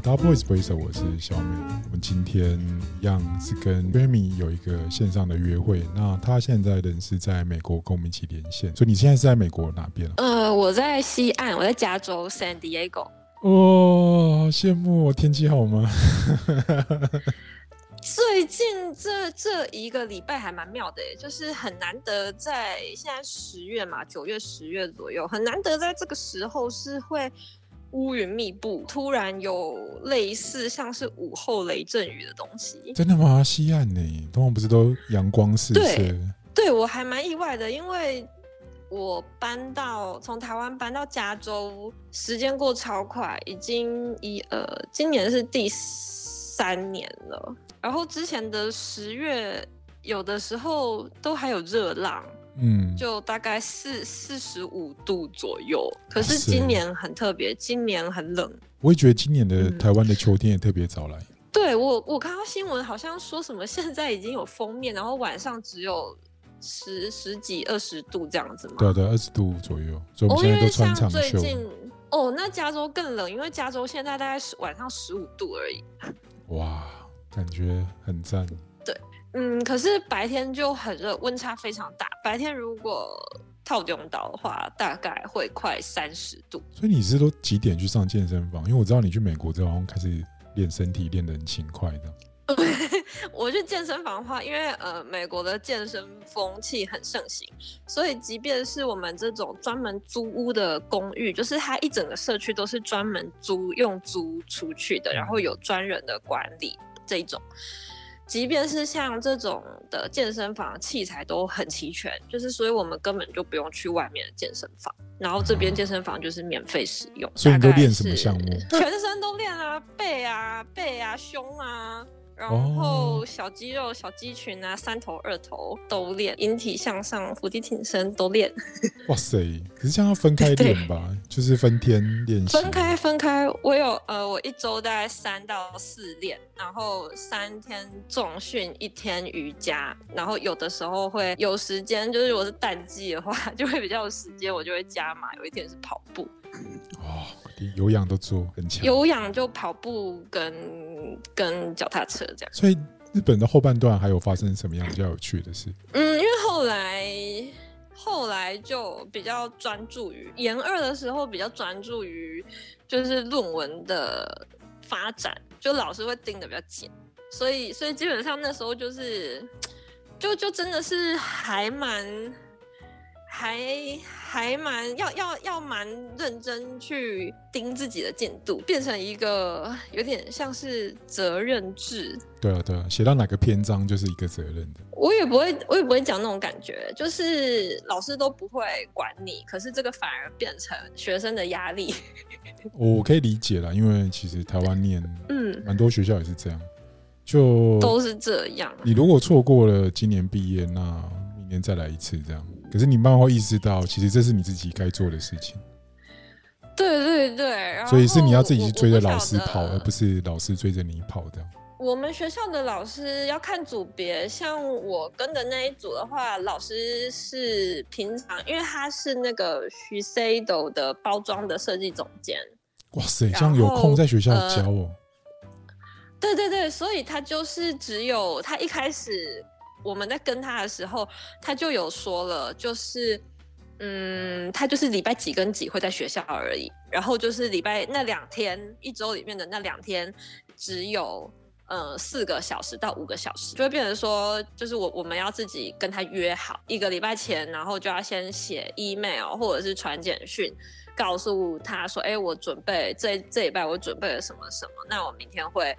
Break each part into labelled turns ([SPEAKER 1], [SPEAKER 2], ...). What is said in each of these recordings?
[SPEAKER 1] 到 Double Voice Voice，我是小美。我们今天一样是跟 Remy 有一个线上的约会。那他现在人是在美国，跟我们一起连线。所以你现在是在美国哪边啊？
[SPEAKER 2] 呃，我在西岸，我在加州 San Diego。
[SPEAKER 1] 哇，好羡慕！天气好吗？
[SPEAKER 2] 最近这这一个礼拜还蛮妙的，就是很难得在现在十月嘛，九月、十月左右，很难得在这个时候是会乌云密布，突然有类似像是午后雷阵雨的东西。
[SPEAKER 1] 真的吗？西岸呢，通常不是都阳光四射？
[SPEAKER 2] 对我还蛮意外的，因为我搬到从台湾搬到加州，时间过超快，已经一呃，今年是第三年了。然后之前的十月，有的时候都还有热浪，嗯，就大概四四十五度左右。可是今年很特别，今年很冷。
[SPEAKER 1] 我也觉得今年的台湾的秋天也特别早来。
[SPEAKER 2] 对我，我看到新闻好像说什么现在已经有封面，然后晚上只有十十几二十度这样子嘛。
[SPEAKER 1] 对对，二十度左右。哦，
[SPEAKER 2] 因为像最近哦，那加州更冷，因为加州现在大概是晚上十五度而已。
[SPEAKER 1] 哇。感觉很赞。
[SPEAKER 2] 对，嗯，可是白天就很热，温差非常大。白天如果套用到的话，大概会快三十度。
[SPEAKER 1] 所以你是都几点去上健身房？因为我知道你去美国之后开始练身体，练得很勤快的。
[SPEAKER 2] 我去健身房的话，因为呃，美国的健身风气很盛行，所以即便是我们这种专门租屋的公寓，就是它一整个社区都是专门租用租出去的，然后有专人的管理。这种，即便是像这种的健身房器材都很齐全，就是所以我们根本就不用去外面的健身房，然后这边健身房就是免费使用。
[SPEAKER 1] 所以你都练什么项目？
[SPEAKER 2] 全身都练啊，背啊，背啊，胸啊。然后小肌肉、小肌群啊，三头、二头都练，引体向上、伏地挺身都练。
[SPEAKER 1] 哇塞！可是这样要分开练吧？就是分天练习。
[SPEAKER 2] 分开，分开。我有呃，我一周大概三到四练，然后三天重训，一天瑜伽，然后有的时候会有时间，就是如果是淡季的话，就会比较有时间，我就会加码。有一天是跑步。
[SPEAKER 1] 哦，有氧都做很强。
[SPEAKER 2] 有氧就跑步跟跟脚踏车这样。
[SPEAKER 1] 所以日本的后半段还有发生什么样比较有趣的事？
[SPEAKER 2] 嗯，因为后来后来就比较专注于研二的时候，比较专注于就是论文的发展，就老师会盯的比较紧，所以所以基本上那时候就是就就真的是还蛮。还还蛮要要要蛮认真去盯自己的进度，变成一个有点像是责任制。
[SPEAKER 1] 对啊对啊，写到哪个篇章就是一个责任的。
[SPEAKER 2] 我也不会我也不会讲那种感觉，就是老师都不会管你，可是这个反而变成学生的压力。
[SPEAKER 1] 我可以理解啦，因为其实台湾念嗯蛮多学校也是这样，就
[SPEAKER 2] 都是这样。
[SPEAKER 1] 你如果错过了今年毕业，那明年再来一次这样。可是你慢慢会意识到，其实这是你自己该做的事情。
[SPEAKER 2] 对对对，
[SPEAKER 1] 所以是你要自己去追着老师跑，而不是老师追着你跑的。
[SPEAKER 2] 我们学校的老师要看组别，像我跟的那一组的话，老师是平常，因为他是那个徐 C 斗的包装的设计总监。
[SPEAKER 1] 哇塞，这样有空在学校教哦。
[SPEAKER 2] 对对对，所以他就是只有他一开始。我们在跟他的时候，他就有说了，就是，嗯，他就是礼拜几跟几会在学校而已，然后就是礼拜那两天，一周里面的那两天，只有呃四个小时到五个小时，就会变成说，就是我我们要自己跟他约好一个礼拜前，然后就要先写 email 或者是传简讯，告诉他说，哎，我准备这这礼拜我准备了什么什么，那我明天会。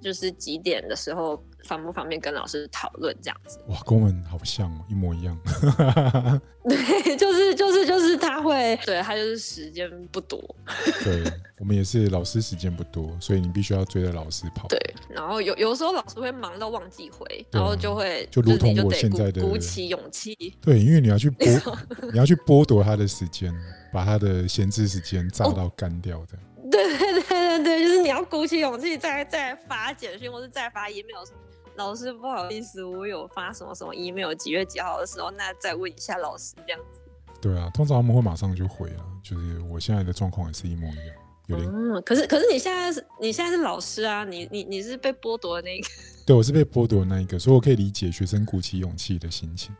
[SPEAKER 2] 就是几点的时候方不方便跟老师讨论这样子？
[SPEAKER 1] 哇，跟我们好像哦，一模一样。
[SPEAKER 2] 对，就是就是就是他会，对他就是时间不多。
[SPEAKER 1] 对我们也是老师时间不多，所以你必须要追着老师跑。
[SPEAKER 2] 对，然后有有时候老师会忙到忘记回，然后就会
[SPEAKER 1] 就如同我现在的
[SPEAKER 2] 鼓起勇气。
[SPEAKER 1] 对，因为你要去 剥，你要去剥夺他的时间，把他的闲置时间炸到干掉的。
[SPEAKER 2] 对对对对对，就是你要鼓起勇气再再发简讯，或是再发 email。老师不好意思，我有发什么什么 email，几月几号的时候，那再问一下老师这样子。
[SPEAKER 1] 对啊，通常他们会马上就回啊，就是我现在的状况也是一模一样。有点。
[SPEAKER 2] 嗯，可是可是你现在是你现在是老师啊，你你你是被剥夺的那一个。
[SPEAKER 1] 对，我是被剥夺的那一个，所以我可以理解学生鼓起勇气的心情。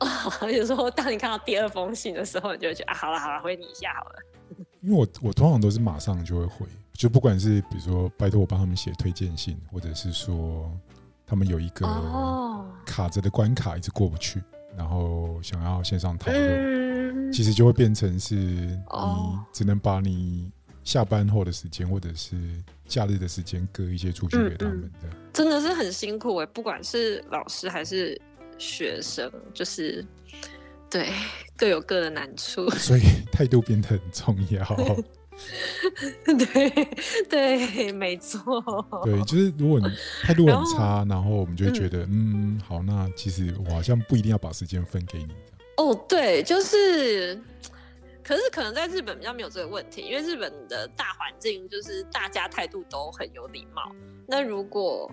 [SPEAKER 2] 哦，有时候当你看到第二封信的时候，你就会觉得啊，好了好了，回你一下好了。
[SPEAKER 1] 因为我我通常都是马上就会回，就不管是比如说拜托我帮他们写推荐信，或者是说他们有一个卡着的关卡一直过不去，然后想要线上讨论，其实就会变成是你只能把你下班后的时间或者是假日的时间割一些出去给他们的，
[SPEAKER 2] 真的是很辛苦哎，不管是老师还是。学生就是对各有各的难处，
[SPEAKER 1] 所以态度变得很重要。
[SPEAKER 2] 对对，没错。
[SPEAKER 1] 对，就是如果你 态度很差，然后我们就会觉得，嗯，好，那其实我好像不一定要把时间分给你。
[SPEAKER 2] 哦，对，就是，可是可能在日本比较没有这个问题，因为日本的大环境就是大家态度都很有礼貌。那如果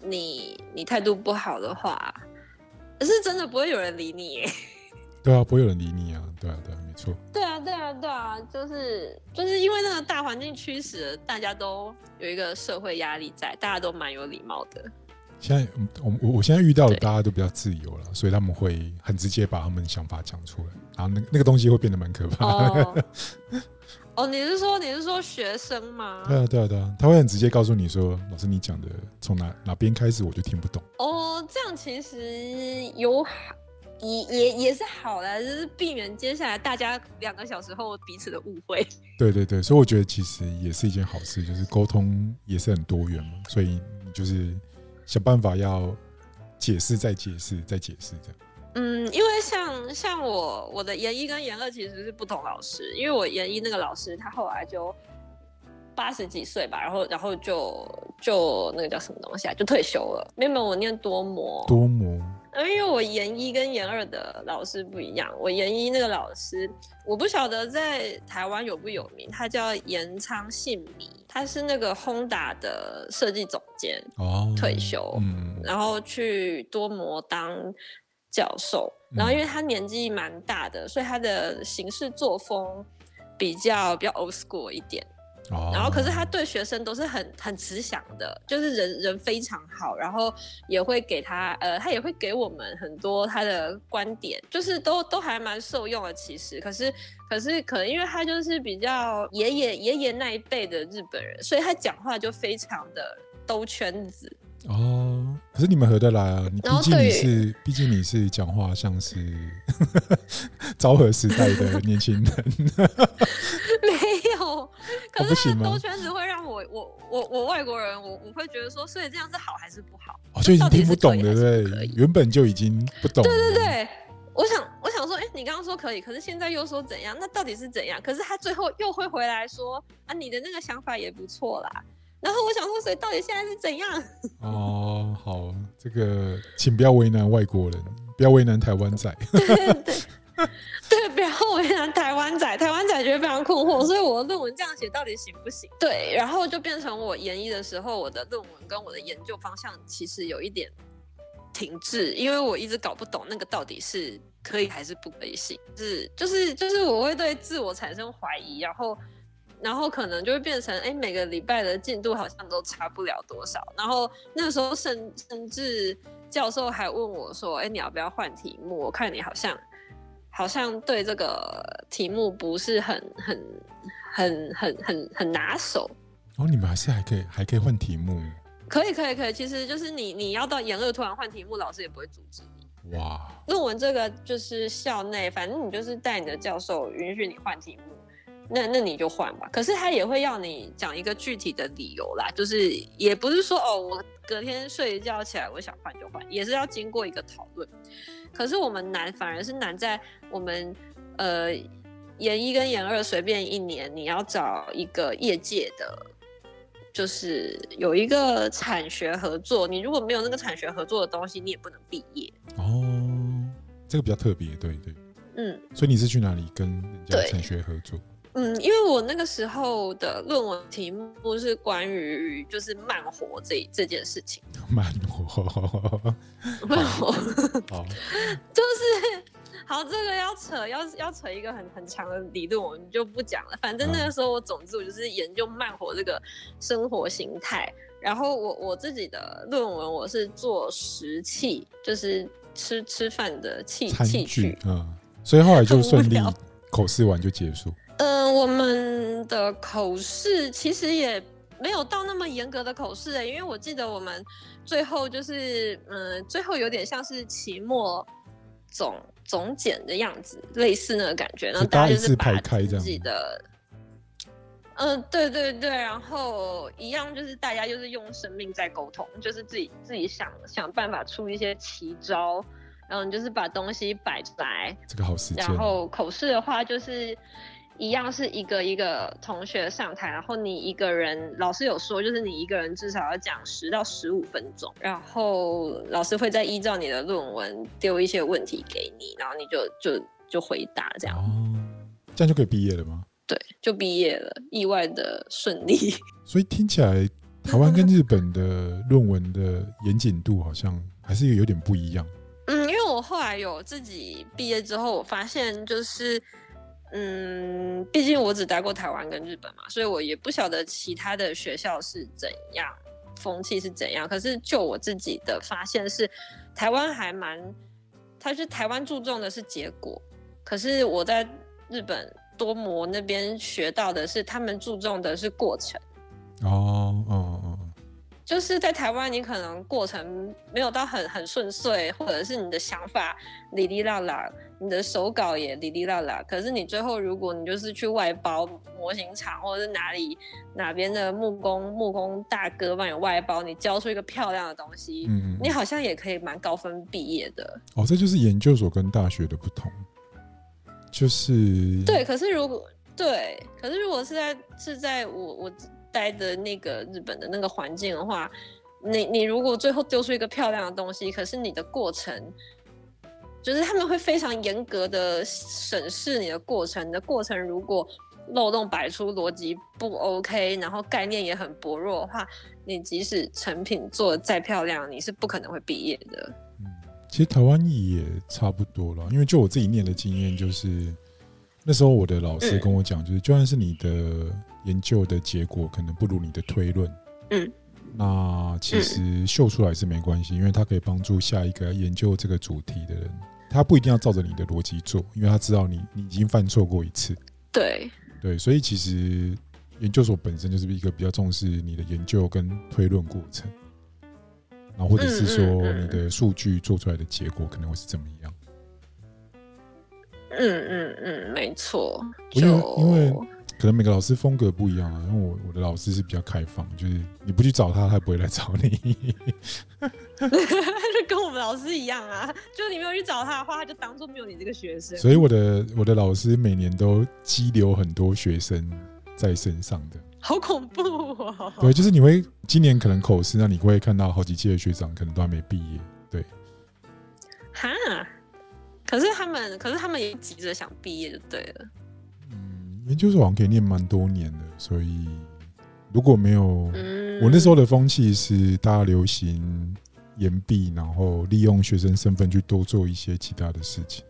[SPEAKER 2] 你你态度不好的话，可是真的不会有人理你，耶。
[SPEAKER 1] 对啊，不会有人理你啊，对啊，对错。
[SPEAKER 2] 对啊，对啊，对啊，就是就是因为那个大环境驱使，大家都有一个社会压力在，大家都蛮有礼貌的。
[SPEAKER 1] 现在我我我现在遇到的大家都比较自由了，所以他们会很直接把他们的想法讲出来，然后那那个东西会变得蛮可怕。的。
[SPEAKER 2] 哦，你是说你是说学生吗？
[SPEAKER 1] 对啊，对啊，对啊，他会很直接告诉你说，老师你讲的从哪哪边开始我就听不懂。
[SPEAKER 2] 哦，这样其实有好也也也是好的，就是避免接下来大家两个小时后彼此的误会。
[SPEAKER 1] 对对对，所以我觉得其实也是一件好事，就是沟通也是很多元嘛，所以你就是想办法要解释再解释再解释这样。
[SPEAKER 2] 嗯，因为像像我我的研一跟研二其实是不同老师，因为我研一那个老师他后来就八十几岁吧，然后然后就就那个叫什么东西啊，就退休了。没有，我念多模，
[SPEAKER 1] 多模。
[SPEAKER 2] 因为我研一跟研二的老师不一样，我研一那个老师我不晓得在台湾有不有名，他叫严昌信弥，他是那个轰达的设计总监，哦，退休，嗯，然后去多摩当。教授，然后因为他年纪蛮大的，所以他的行事作风比较比较 old school 一点。哦。然后，可是他对学生都是很很慈祥的，就是人人非常好，然后也会给他呃，他也会给我们很多他的观点，就是都都还蛮受用的。其实，可是可是可能因为他就是比较爷爷爷爷那一辈的日本人，所以他讲话就非常的兜圈子。
[SPEAKER 1] 哦，可是你们合得来啊！你毕竟你是，毕竟你是讲话像是昭和时代的年轻人。
[SPEAKER 2] 可是兜圈子会让我，我我我外国人，我我会觉得说，所以这样是好还是不好？
[SPEAKER 1] 哦，就已经听不懂，对不对？原本就已经不懂。
[SPEAKER 2] 对对对，我想我想说，哎，你刚刚说可以，可是现在又说怎样？那到底是怎样？可是他最后又会回来说，啊，你的那个想法也不错啦。然后我想说，所以到底现在是怎样？
[SPEAKER 1] 哦，好，这个请不要为难外国人，不要为难台湾仔。
[SPEAKER 2] 对 对对，对不要为难台湾仔，台湾仔觉得非常困惑。所以我的论文这样写到底行不行？对，然后就变成我研一的时候，我的论文跟我的研究方向其实有一点停滞，因为我一直搞不懂那个到底是可以还是不可以行，是就是就是我会对自我产生怀疑，然后。然后可能就会变成，哎，每个礼拜的进度好像都差不了多少。然后那时候甚甚至教授还问我说，哎，你要不要换题目？我看你好像好像对这个题目不是很很很很很很拿手。
[SPEAKER 1] 哦，你们还是还可以还可以换题目？
[SPEAKER 2] 可以可以可以，其实就是你你要到研二突然换题目，老师也不会阻止你。哇，论文这个就是校内，反正你就是带你的教授允许你换题目。那那你就换吧，可是他也会要你讲一个具体的理由啦，就是也不是说哦，我隔天睡一觉起来我想换就换，也是要经过一个讨论。可是我们难反而是难在我们呃研一跟研二随便一年，你要找一个业界的，就是有一个产学合作，你如果没有那个产学合作的东西，你也不能毕业。哦，
[SPEAKER 1] 这个比较特别，对对，嗯，所以你是去哪里跟人家产学合作？
[SPEAKER 2] 嗯，因为我那个时候的论文题目是关于就是慢活这这件事情。
[SPEAKER 1] 慢活，
[SPEAKER 2] 慢活，好，就是好，这个要扯，要要扯一个很很长的理论，我们就不讲了。反正那个时候，我总之我就是研究慢活这个生活形态。然后我我自己的论文，我是做食器，就是吃吃饭的器器具。
[SPEAKER 1] 嗯，所以后来就顺利口试完就结束。
[SPEAKER 2] 嗯，我们的口试其实也没有到那么严格的口试诶，因为我记得我们最后就是嗯，最后有点像是期末总总检的样子，类似那个感觉，然后大家就是把自己的。嗯，对对对，然后一样就是大家就是用生命在沟通，就是自己自己想想办法出一些奇招，然后你就是把东西摆出来，
[SPEAKER 1] 这个好时
[SPEAKER 2] 间。然后口试的话就是一样是一个一个同学上台，然后你一个人，老师有说就是你一个人至少要讲十到十五分钟，然后老师会再依照你的论文丢一些问题给你，然后你就就就回答这样。
[SPEAKER 1] 哦，这样就可以毕业了吗？
[SPEAKER 2] 对，就毕业了，意外的顺利。
[SPEAKER 1] 所以听起来，台湾跟日本的论文的严谨度好像还是有点不一样。
[SPEAKER 2] 嗯，因为我后来有自己毕业之后，我发现就是，嗯，毕竟我只待过台湾跟日本嘛，所以我也不晓得其他的学校是怎样，风气是怎样。可是就我自己的发现是，台湾还蛮，他是台湾注重的是结果，可是我在日本。多摩那边学到的是，他们注重的是过程。
[SPEAKER 1] 哦哦哦，
[SPEAKER 2] 就是在台湾，你可能过程没有到很很顺遂，或者是你的想法哩哩啦啦，你的手稿也哩哩啦啦。可是你最后，如果你就是去外包模型厂，或者是哪里哪边的木工木工大哥帮你外包，你交出一个漂亮的东西，嗯，你好像也可以蛮高分毕业的。
[SPEAKER 1] 哦，这就是研究所跟大学的不同。就是
[SPEAKER 2] 对，可是如果对，可是如果是在是在我我待的那个日本的那个环境的话，你你如果最后丢出一个漂亮的东西，可是你的过程，就是他们会非常严格的审视你的过程，你的过程如果漏洞百出，逻辑不 OK，然后概念也很薄弱的话，你即使成品做的再漂亮，你是不可能会毕业的。
[SPEAKER 1] 嗯其实台湾也差不多了，因为就我自己念的经验，就是那时候我的老师跟我讲，就是就算是你的研究的结果可能不如你的推论，嗯，那其实秀出来是没关系，因为它可以帮助下一个研究这个主题的人，他不一定要照着你的逻辑做，因为他知道你你已经犯错过一次，
[SPEAKER 2] 对
[SPEAKER 1] 对，所以其实研究所本身就是一个比较重视你的研究跟推论过程。然后，或者是说，你的数据做出来的结果可能会是怎么样？
[SPEAKER 2] 嗯嗯嗯，没错。
[SPEAKER 1] 因为因为可能每个老师风格不一样啊。因为我我的老师是比较开放，就是你不去找他，他不会来找你。
[SPEAKER 2] 老师一样啊，就你没有去找他的话，他就当做没有你这个学生。
[SPEAKER 1] 所以我的我的老师每年都激留很多学生在身上的。
[SPEAKER 2] 好恐怖哦！
[SPEAKER 1] 对，就是你会今年可能口试，那你会看到好几届的学长可能都还没毕业。对，
[SPEAKER 2] 哈，可是他们，可是他们也急着想毕业就对了。
[SPEAKER 1] 嗯，研究所好像可以念蛮多年的，所以如果没有，我那时候的风气是大家流行延毕，然后利用学生身份去多做一些其他的事情。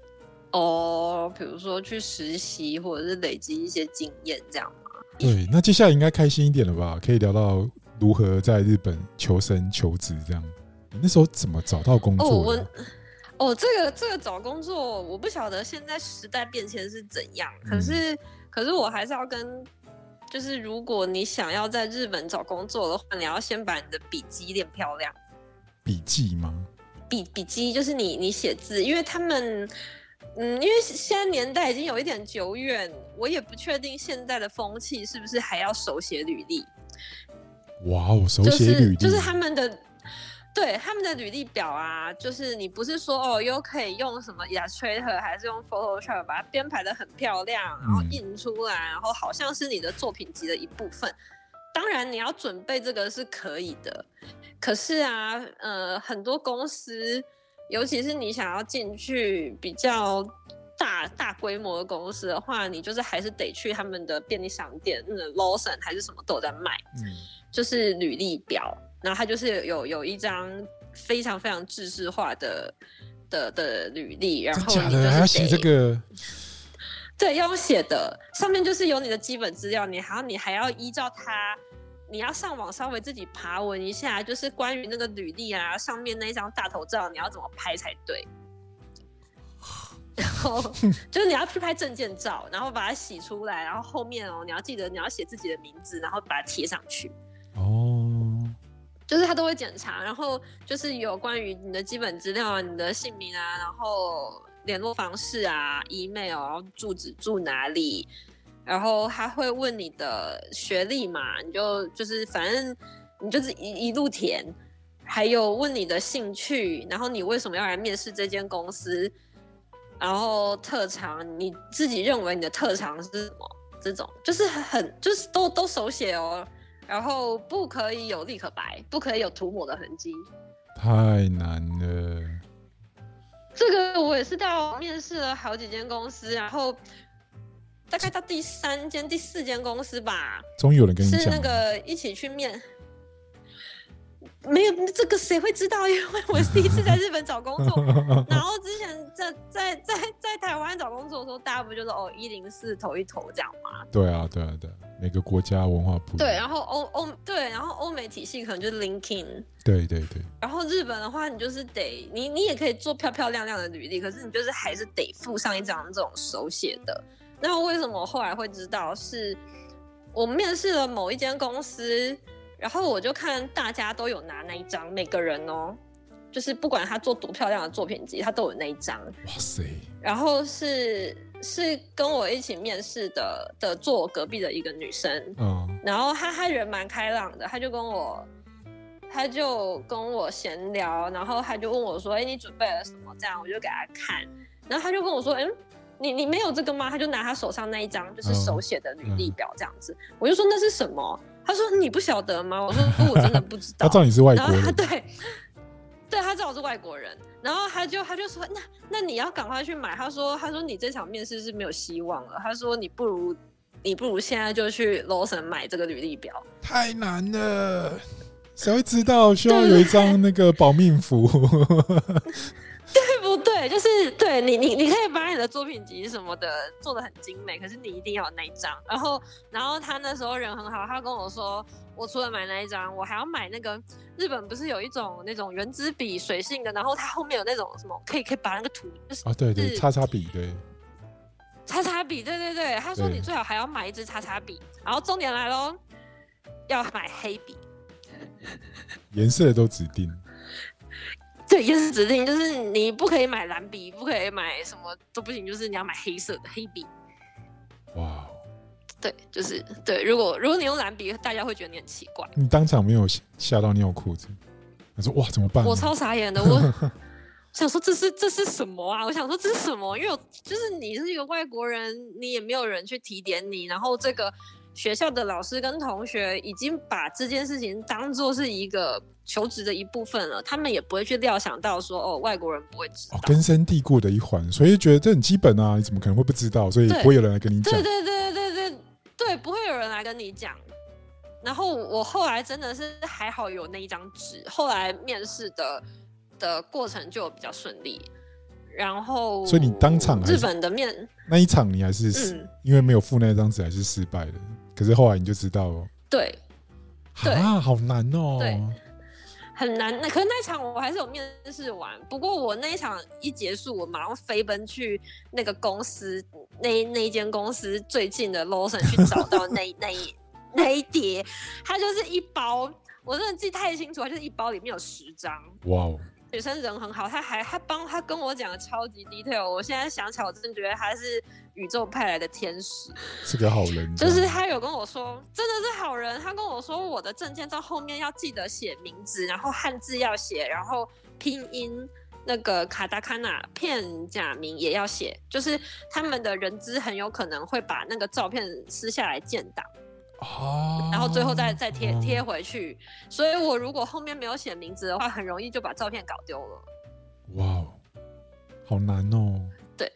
[SPEAKER 2] 哦，比如说去实习，或者是累积一些经验，这样。
[SPEAKER 1] 对，那接下来应该开心一点了吧？可以聊到如何在日本求生求职这样。你那时候怎么找到工作？哦，
[SPEAKER 2] 我哦，这个这个找工作，我不晓得现在时代变迁是怎样。可是，可是我还是要跟，就是如果你想要在日本找工作的话，你要先把你的笔记练漂亮。
[SPEAKER 1] 笔记吗？
[SPEAKER 2] 笔笔记就是你你写字，因为他们。嗯，因为现在年代已经有一点久远，我也不确定现在的风气是不是还要手写履历。
[SPEAKER 1] 哇哦，手写履历
[SPEAKER 2] 就是他们的，对他们的履历表啊，就是你不是说哦，又可以用什么 Illustrator 还是用 Photoshop 把它编排的很漂亮，然后印出来，然后好像是你的作品集的一部分。当然你要准备这个是可以的，可是啊，呃，很多公司。尤其是你想要进去比较大大规模的公司的话，你就是还是得去他们的便利商店，那 Lawson 还是什么都有在卖，嗯，就是履历表，然后它就是有有一张非常非常制式化的的的履历，然后
[SPEAKER 1] 假的还要写这个？
[SPEAKER 2] 对，要用写的，上面就是有你的基本资料，你还要你还要依照它，你要上网稍微自己爬文一下，就是关于那个履历啊，上面那一张大头照你要怎么拍才对。然后 就是你要去拍证件照，然后把它洗出来，然后后面哦，你要记得你要写自己的名字，然后把它贴上去。哦，就是他都会检查，然后就是有关于你的基本资料啊，你的姓名啊，然后联络方式啊，email，然后住址住哪里，然后他会问你的学历嘛，你就就是反正你就是一一路填，还有问你的兴趣，然后你为什么要来面试这间公司？然后特长，你自己认为你的特长是什么？这种就是很就是都都手写哦，然后不可以有立可白，不可以有涂抹的痕迹。
[SPEAKER 1] 太难了。
[SPEAKER 2] 这个我也是到面试了好几间公司，然后大概到第三间、第四间公司吧，
[SPEAKER 1] 终于有人跟你
[SPEAKER 2] 讲，是那个一起去面。没有这个谁会知道？因为我第一次在日本找工作，然后之前在在在在台湾找工作的时候，大家不就是哦一零四投一投这样吗？
[SPEAKER 1] 对啊，对啊，对，每个国家文化不
[SPEAKER 2] 对，然后欧欧对，然后欧美体系可能就是 LinkedIn，
[SPEAKER 1] 对对对，
[SPEAKER 2] 然后日本的话，你就是得你你也可以做漂漂亮亮的履历，可是你就是还是得附上一张这种手写的。那为什么我后来会知道？是我面试了某一间公司。然后我就看大家都有拿那一张，每个人哦，就是不管他做多漂亮的作品集，他都有那一张。哇塞！然后是是跟我一起面试的的坐我隔壁的一个女生，嗯，然后她她人蛮开朗的，她就跟我，她就跟我闲聊，然后她就问我说：“哎，你准备了什么？”这样我就给她看，然后她就跟我说：“嗯，你你没有这个吗？”他就拿他手上那一张就是手写的履历表这样子，我就说那是什么？他说：“你不晓得吗？”我说：“我真的不知道。”
[SPEAKER 1] 他知道你是外国人。
[SPEAKER 2] 对，对他知道我是外国人。然后他就他就说：“那那你要赶快去买。”他说：“他说你这场面试是没有希望了。”他说：“你不如你不如现在就去 Lawson 买这个履历表。”
[SPEAKER 1] 太难了，谁会知道需要有一张那个保命符？
[SPEAKER 2] 对不对？就是对你，你你可以把你的作品集什么的做的很精美，可是你一定要有那一张。然后，然后他那时候人很好，他跟我说，我除了买那一张，我还要买那个日本不是有一种那种圆珠笔水性的，然后它后面有那种什么可以可以把那个图就是
[SPEAKER 1] 啊，对对，擦擦笔对，
[SPEAKER 2] 擦擦笔，对对对。他说你最好还要买一支擦擦笔，然后重点来喽，要买黑笔，
[SPEAKER 1] 颜色都指定。
[SPEAKER 2] 对，也是指定，就是你不可以买蓝笔，不可以买什么都不行，就是你要买黑色的黑笔。哇，对，就是对。如果如果你用蓝笔，大家会觉得你很奇怪。
[SPEAKER 1] 你当场没有吓到尿裤子？他说：“哇，怎么办？”
[SPEAKER 2] 我超傻眼的，我想说这是这是什么啊？我想说这是什么？因为就是你是一个外国人，你也没有人去提点你，然后这个。学校的老师跟同学已经把这件事情当做是一个求职的一部分了，他们也不会去料想到说哦，外国人不会知道，
[SPEAKER 1] 根深蒂固的一环，所以觉得这很基本啊，你怎么可能会不知道？所以不会有人来跟你讲。
[SPEAKER 2] 对对对对对对，不会有人来跟你讲。然后我后来真的是还好有那一张纸，后来面试的的过程就比较顺利。然后，
[SPEAKER 1] 所以你当场
[SPEAKER 2] 日本的面
[SPEAKER 1] 那一场你还是因为没有付那张纸还是失败的。可是后来你就知道了，
[SPEAKER 2] 对，
[SPEAKER 1] 啊，好难哦，
[SPEAKER 2] 对，很难。那可是那一场我还是有面试完，不过我那一场一结束，我马上飞奔去那个公司，那那一间公司最近的 Lawson 去找到那 那一那一叠，它就是一包，我真的记太清楚，它就是一包里面有十张。哇哦！女生人很好，她还她帮她跟我讲的超级 detail。我现在想起来，我真的觉得她是宇宙派来的天使，
[SPEAKER 1] 是个好人。
[SPEAKER 2] 就是她有跟我说，真的是好人。她跟我说，我的证件照后面要记得写名字，然后汉字要写，然后拼音那个卡达卡纳片假名也要写。就是他们的人资很有可能会把那个照片撕下来建档。哦，然后最后再再贴贴回去，所以我如果后面没有写名字的话，很容易就把照片搞丢了。哇，
[SPEAKER 1] 好难哦。
[SPEAKER 2] 对，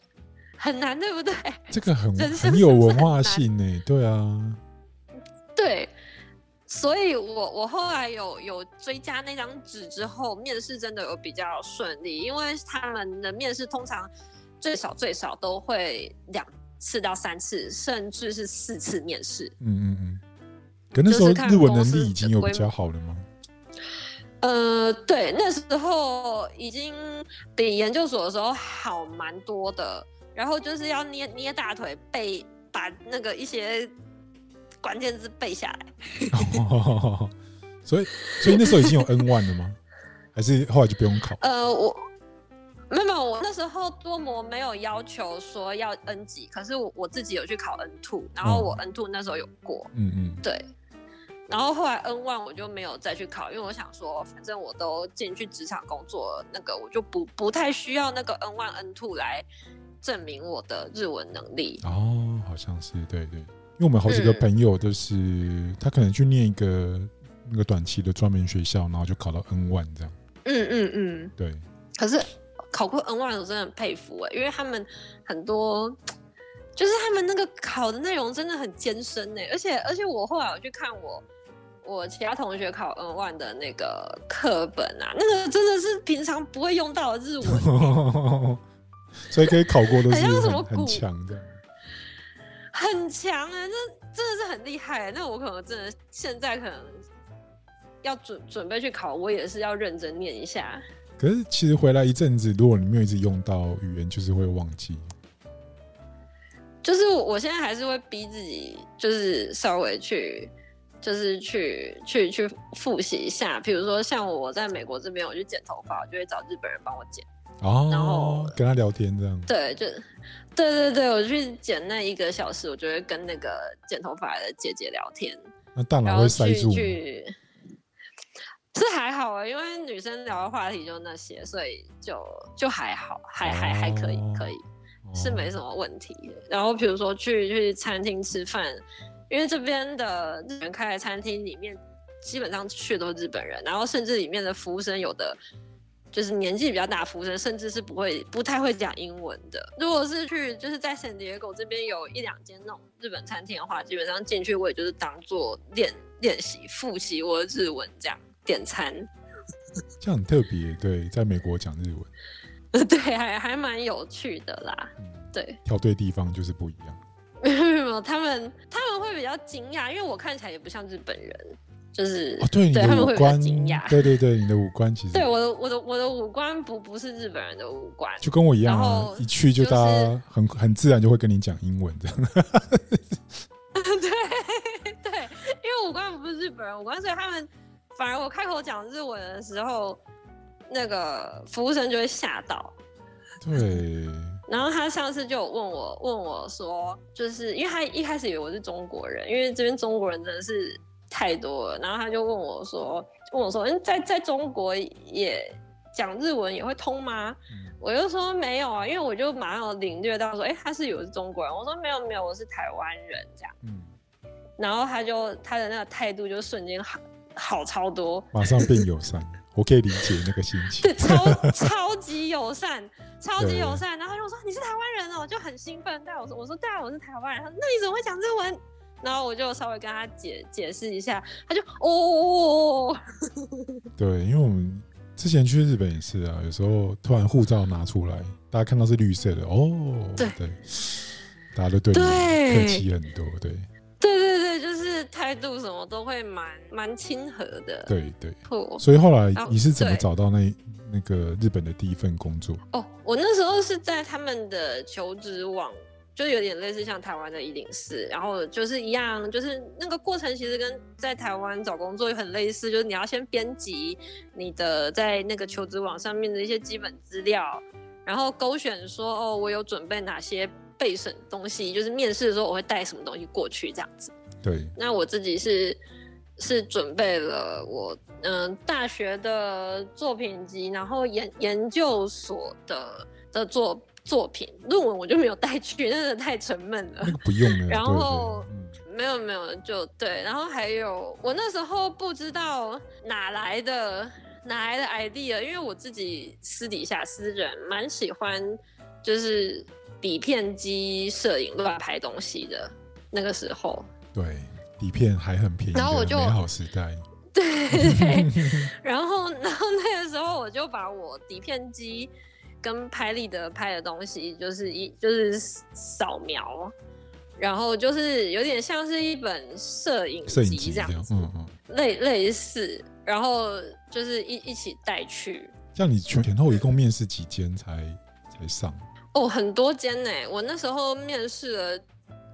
[SPEAKER 2] 很难，对不对？
[SPEAKER 1] 这个很很有文化性呢。对啊，
[SPEAKER 2] 对，所以我我后来有有追加那张纸之后，面试真的有比较顺利，因为他们的面试通常最少最少都会两次到三次，甚至是四次面试。
[SPEAKER 1] 嗯嗯嗯。可那时候日文能力已经有比较好了吗？
[SPEAKER 2] 呃，对，那时候已经比研究所的时候好蛮多的。然后就是要捏捏大腿背，把那个一些关键字背下来。
[SPEAKER 1] 所以，所以那时候已经有 N one 了吗？还是后来就不用考？
[SPEAKER 2] 呃，我没有，我那时候多模没有要求说要 N 级，可是我我自己有去考 N two，然后我 N two 那时候有过。嗯嗯，对。然后后来 N one 我就没有再去考，因为我想说，反正我都进去职场工作，那个我就不不太需要那个 N one N two 来证明我的日文能力。
[SPEAKER 1] 哦，好像是对对，因为我们好几个朋友都是，他可能去念一个那个短期的专门学校，然后就考到 N one 这样。
[SPEAKER 2] 嗯嗯嗯，
[SPEAKER 1] 对。
[SPEAKER 2] 可是考过 N one 我真的很佩服哎，因为他们很多就是他们那个考的内容真的很艰深哎，而且而且我后来我去看我。我其他同学考 N one 的那个课本啊，那个真的是平常不会用到的日文，
[SPEAKER 1] 所以可以考过都是很强的，
[SPEAKER 2] 很强啊！那真的是很厉害。那我可能真的现在可能要准准备去考，我也是要认真念一下。
[SPEAKER 1] 可是其实回来一阵子，如果你没有一直用到语言，就是会忘记。
[SPEAKER 2] 就是我现在还是会逼自己，就是稍微去。就是去去去复习一下，比如说像我在美国这边，我去剪头发，我就会找日本人帮我剪，
[SPEAKER 1] 哦，然后跟他聊天这样。
[SPEAKER 2] 对，就对对对，我去剪那一个小时，我就会跟那个剪头发的姐姐聊天。
[SPEAKER 1] 那大脑会塞住
[SPEAKER 2] 是 还好啊，因为女生聊的话题就那些，所以就就还好，还还还可以，可以是没什么问题。然后比如说去去餐厅吃饭。因为这边的日本开的餐厅里面，基本上去的都是日本人，然后甚至里面的服务生有的就是年纪比较大，服务生甚至是不会、不太会讲英文的。如果是去就是在圣迭戈这边有一两间那种日本餐厅的话，基本上进去我也就是当做练练习、复习我的日文这样点餐。
[SPEAKER 1] 这样很特别，对，在美国讲日
[SPEAKER 2] 文，对，还还蛮有趣的啦。对，
[SPEAKER 1] 挑对地方就是不一样。
[SPEAKER 2] 没 有没有，他们他们会比较惊讶，因为我看起来也不像日本人，就是
[SPEAKER 1] 对
[SPEAKER 2] 对他们会比较惊讶。
[SPEAKER 1] 对对对，你的五官其实
[SPEAKER 2] 对我的我的我的五官不不是日本人的五官，
[SPEAKER 1] 就跟我一样啊，一去就大家很很自然就会跟你讲英文这样。
[SPEAKER 2] 对对，因为五官不是日本人五官，所以他们反而我开口讲日文的时候，那个服务生就会吓到。
[SPEAKER 1] 对。
[SPEAKER 2] 然后他上次就有问我，问我说，就是因为他一开始以为我是中国人，因为这边中国人真的是太多了。然后他就问我说，问我说，嗯，在在中国也讲日文也会通吗？我就说没有啊，因为我就马上领略到说，哎，他是以为是中国人。我说没有没有，我是台湾人这样。嗯。然后他就他的那个态度就瞬间好好超多，
[SPEAKER 1] 马上变友善。我可以理解那个心情，
[SPEAKER 2] 对，超超级友善，超级友善。然后就说你是台湾人哦，就很兴奋。对，我说我说对啊，我是台湾人。他说那你怎么会讲日文？然后我就稍微跟他解解释一下，他就哦。
[SPEAKER 1] 对，因为我们之前去日本也是啊，有时候突然护照拿出来，大家看到是绿色的，哦，对对，大家都对你客气很多，对。
[SPEAKER 2] 对对对，就是态度什么都会蛮蛮亲和的。
[SPEAKER 1] 对对，所以后来你是怎么找到那那个日本的第一份工作？
[SPEAKER 2] 哦，我那时候是在他们的求职网，就有点类似像台湾的一零四，然后就是一样，就是那个过程其实跟在台湾找工作很类似，就是你要先编辑你的在那个求职网上面的一些基本资料，然后勾选说哦，我有准备哪些。备审东西就是面试的时候我会带什么东西过去这样子。
[SPEAKER 1] 对，
[SPEAKER 2] 那我自己是是准备了我嗯大学的作品集，然后研研究所的的作作品论文我就没有带去，真的太沉闷了。
[SPEAKER 1] 那个不用了。
[SPEAKER 2] 然后没有没有就对，然后还有我那时候不知道哪来的哪来的 idea，因为我自己私底下私人蛮喜欢就是。底片机摄影乱拍东西的那个时候，
[SPEAKER 1] 对，底片还很便宜，
[SPEAKER 2] 然后我就
[SPEAKER 1] 美好时代。
[SPEAKER 2] 对，然后然后那个时候我就把我底片机跟拍立得拍的东西，就是一就是扫描，然后就是有点像是一本摄影
[SPEAKER 1] 机
[SPEAKER 2] 这样
[SPEAKER 1] 子，嗯嗯，
[SPEAKER 2] 类类似，然后就是一一起带去。
[SPEAKER 1] 像你前前后一共面试几间才才上？
[SPEAKER 2] 哦，很多间呢。我那时候面试了，